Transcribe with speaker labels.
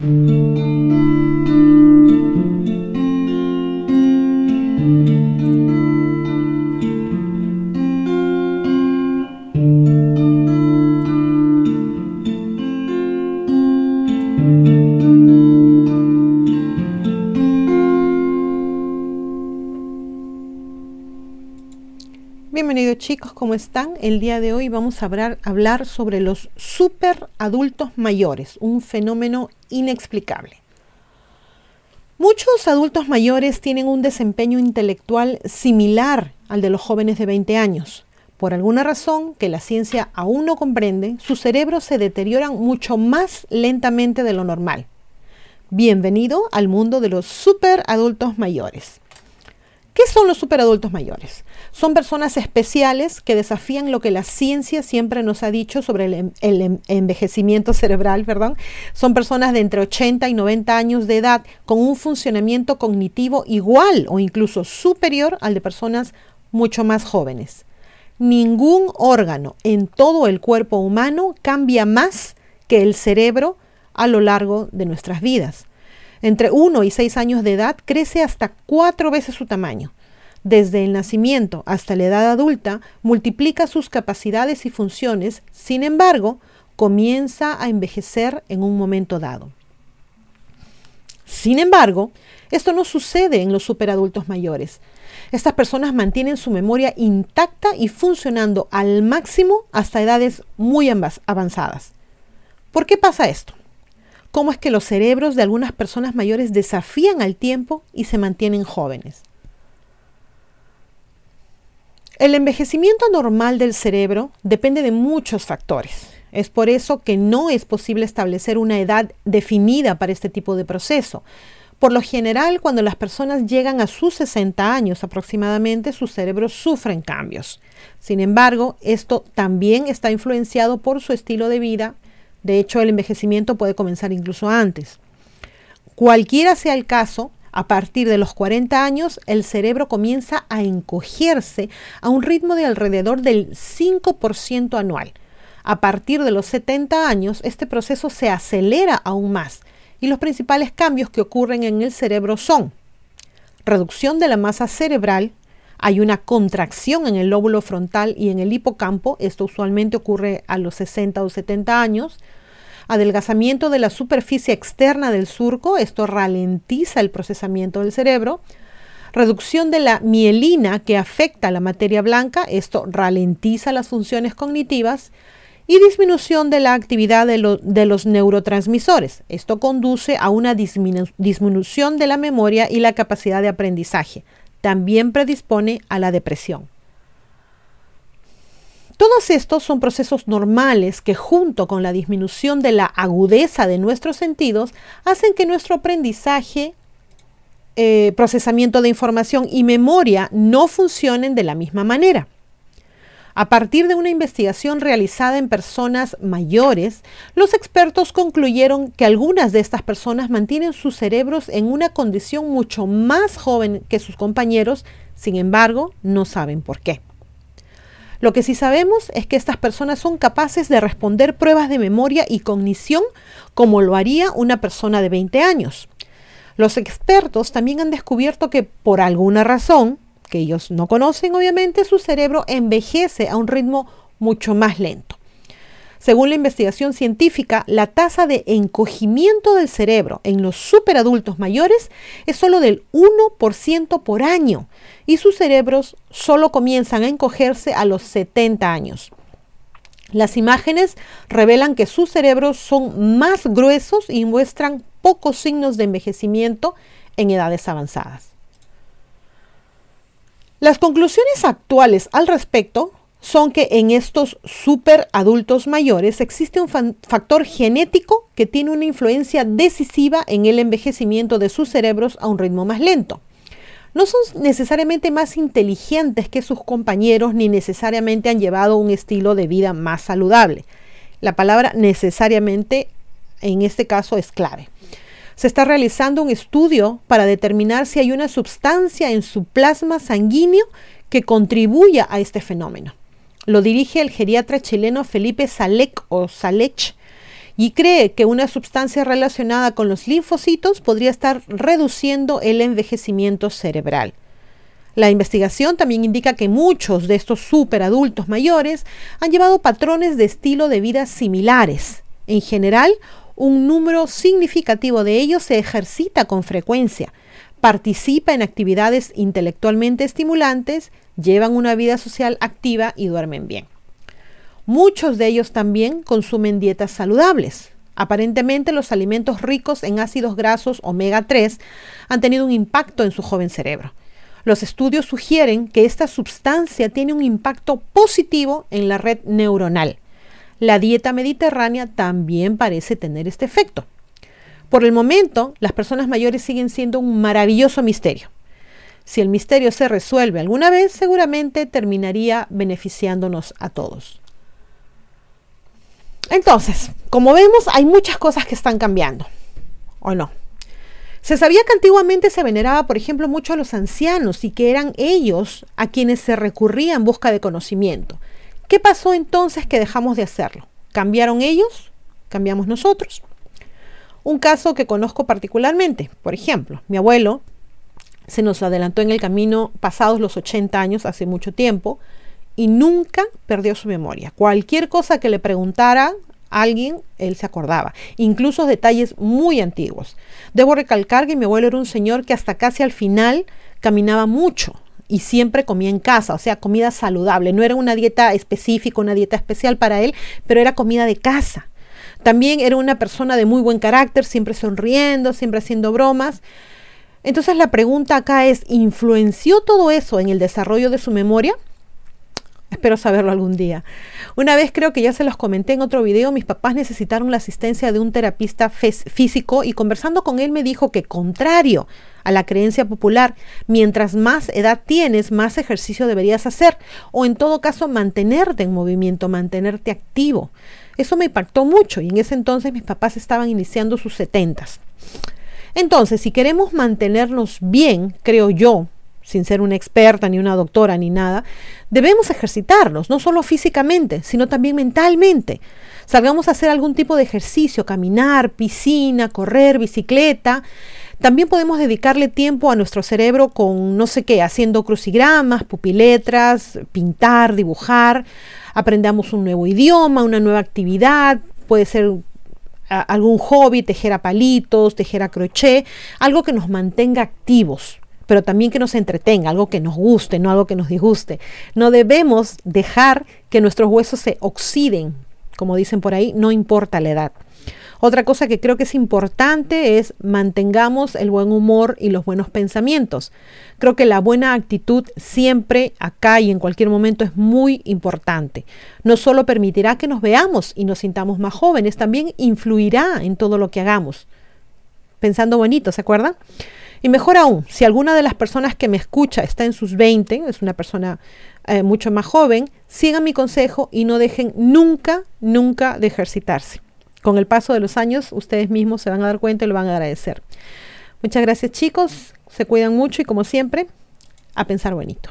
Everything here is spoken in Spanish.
Speaker 1: Mm-hmm. Chicos, ¿cómo están? El día de hoy vamos a hablar, hablar sobre los super adultos mayores, un fenómeno inexplicable. Muchos adultos mayores tienen un desempeño intelectual similar al de los jóvenes de 20 años. Por alguna razón que la ciencia aún no comprende, sus cerebros se deterioran mucho más lentamente de lo normal. Bienvenido al mundo de los super adultos mayores. ¿Qué son los superadultos mayores? Son personas especiales que desafían lo que la ciencia siempre nos ha dicho sobre el, em, envejecimiento cerebral, perdón. Son personas de entre 80 y 90 años de edad con un funcionamiento cognitivo igual o incluso superior al de personas mucho más jóvenes. Ningún órgano en todo el cuerpo humano cambia más que el cerebro a lo largo de nuestras vidas. Entre 1 y 6 años de edad crece hasta cuatro veces su tamaño. Desde el nacimiento hasta la edad adulta multiplica sus capacidades y funciones, sin embargo, comienza a envejecer en un momento dado. Sin embargo, esto no sucede en los superadultos mayores. Estas personas mantienen su memoria intacta y funcionando al máximo hasta edades muy avanzadas. ¿Por qué pasa esto? Cómo es que los cerebros de algunas personas mayores desafían al tiempo y se mantienen jóvenes. El envejecimiento normal del cerebro depende de muchos factores. Es por eso que no es posible establecer una edad definida para este tipo de proceso. Por lo general, cuando las personas llegan a sus 60 años aproximadamente, sus cerebros sufren cambios. Sin embargo, esto también está influenciado por su estilo de vida, de hecho, el envejecimiento puede comenzar incluso antes. Cualquiera sea el caso, a partir de los 40 años, el cerebro comienza a encogerse a un ritmo de alrededor del 5% anual. A partir de los 70 años, este proceso se acelera aún más y los principales cambios que ocurren en el cerebro son reducción de la masa cerebral, hay una contracción en el lóbulo frontal y en el hipocampo, esto usualmente ocurre a los 60 o 70 años. Adelgazamiento de la superficie externa del surco, esto ralentiza el procesamiento del cerebro. Reducción de la mielina que afecta a la materia blanca, esto ralentiza las funciones cognitivas. Y disminución de la actividad de, de los neurotransmisores. Esto conduce a una disminución de la memoria y la capacidad de aprendizaje también predispone a la depresión. Todos estos son procesos normales que junto con la disminución de la agudeza de nuestros sentidos hacen que nuestro aprendizaje, eh, procesamiento de información y memoria no funcionen de la misma manera. A partir de una investigación realizada en personas mayores, los expertos concluyeron que algunas de estas personas mantienen sus cerebros en una condición mucho más joven que sus compañeros, sin embargo, no saben por qué. Lo que sí sabemos es que estas personas son capaces de responder pruebas de memoria y cognición como lo haría una persona de 20 años. Los expertos también han descubierto que por alguna razón, que ellos no conocen, obviamente, su cerebro envejece a un ritmo mucho más lento. Según la investigación científica, la tasa de encogimiento del cerebro en los superadultos mayores es solo del 1% por año y sus cerebros solo comienzan a encogerse a los 70 años. Las imágenes revelan que sus cerebros son más gruesos y muestran pocos signos de envejecimiento en edades avanzadas. Las conclusiones actuales al respecto son que en estos super adultos mayores existe un factor genético que tiene una influencia decisiva en el envejecimiento de sus cerebros a un ritmo más lento. No son necesariamente más inteligentes que sus compañeros ni necesariamente han llevado un estilo de vida más saludable. La palabra necesariamente en este caso es clave. Se está realizando un estudio para determinar si hay una sustancia en su plasma sanguíneo que contribuya a este fenómeno. Lo dirige el geriatra chileno Felipe Salek o Salech y cree que una sustancia relacionada con los linfocitos podría estar reduciendo el envejecimiento cerebral. La investigación también indica que muchos de estos superadultos mayores han llevado patrones de estilo de vida similares. En general, un número significativo de ellos se ejercita con frecuencia, participa en actividades intelectualmente estimulantes, llevan una vida social activa y duermen bien. Muchos de ellos también consumen dietas saludables. Aparentemente los alimentos ricos en ácidos grasos omega 3 han tenido un impacto en su joven cerebro. Los estudios sugieren que esta sustancia tiene un impacto positivo en la red neuronal. La dieta mediterránea también parece tener este efecto. Por el momento, las personas mayores siguen siendo un maravilloso misterio. Si el misterio se resuelve alguna vez, seguramente terminaría beneficiándonos a todos. Entonces, como vemos, hay muchas cosas que están cambiando, ¿o no? Se sabía que antiguamente se veneraba, por ejemplo, mucho a los ancianos y que eran ellos a quienes se recurría en busca de conocimiento. ¿Qué pasó entonces que dejamos de hacerlo? ¿Cambiaron ellos? ¿Cambiamos nosotros? Un caso que conozco particularmente, por ejemplo, mi abuelo se nos adelantó en el camino pasados los 80 años, hace mucho tiempo, y nunca perdió su memoria. Cualquier cosa que le preguntara alguien, él se acordaba, incluso detalles muy antiguos. Debo recalcar que mi abuelo era un señor que hasta casi al final caminaba mucho y siempre comía en casa, o sea, comida saludable. No era una dieta específica, una dieta especial para él, pero era comida de casa. También era una persona de muy buen carácter, siempre sonriendo, siempre haciendo bromas. Entonces la pregunta acá es, ¿influenció todo eso en el desarrollo de su memoria? Espero saberlo algún día. Una vez creo que ya se los comenté en otro video, mis papás necesitaron la asistencia de un terapista físico y conversando con él me dijo que contrario a la creencia popular, mientras más edad tienes, más ejercicio deberías hacer o en todo caso mantenerte en movimiento, mantenerte activo. Eso me impactó mucho y en ese entonces mis papás estaban iniciando sus setentas. Entonces, si queremos mantenernos bien, creo yo, sin ser una experta, ni una doctora, ni nada, debemos ejercitarnos, no solo físicamente, sino también mentalmente. Salgamos a hacer algún tipo de ejercicio, caminar, piscina, correr, bicicleta. También podemos dedicarle tiempo a nuestro cerebro con no sé qué, haciendo crucigramas, pupiletras, pintar, dibujar. Aprendamos un nuevo idioma, una nueva actividad, puede ser algún hobby, tejer a palitos, tejer a crochet, algo que nos mantenga activos pero también que nos entretenga, algo que nos guste, no algo que nos disguste. No debemos dejar que nuestros huesos se oxiden, como dicen por ahí, no importa la edad. Otra cosa que creo que es importante es mantengamos el buen humor y los buenos pensamientos. Creo que la buena actitud siempre, acá y en cualquier momento, es muy importante. No solo permitirá que nos veamos y nos sintamos más jóvenes, también influirá en todo lo que hagamos. Pensando bonito, ¿se acuerdan? Y mejor aún, si alguna de las personas que me escucha está en sus 20, es una persona eh, mucho más joven, sigan mi consejo y no dejen nunca, nunca de ejercitarse. Con el paso de los años, ustedes mismos se van a dar cuenta y lo van a agradecer. Muchas gracias chicos, se cuidan mucho y como siempre, a pensar bonito.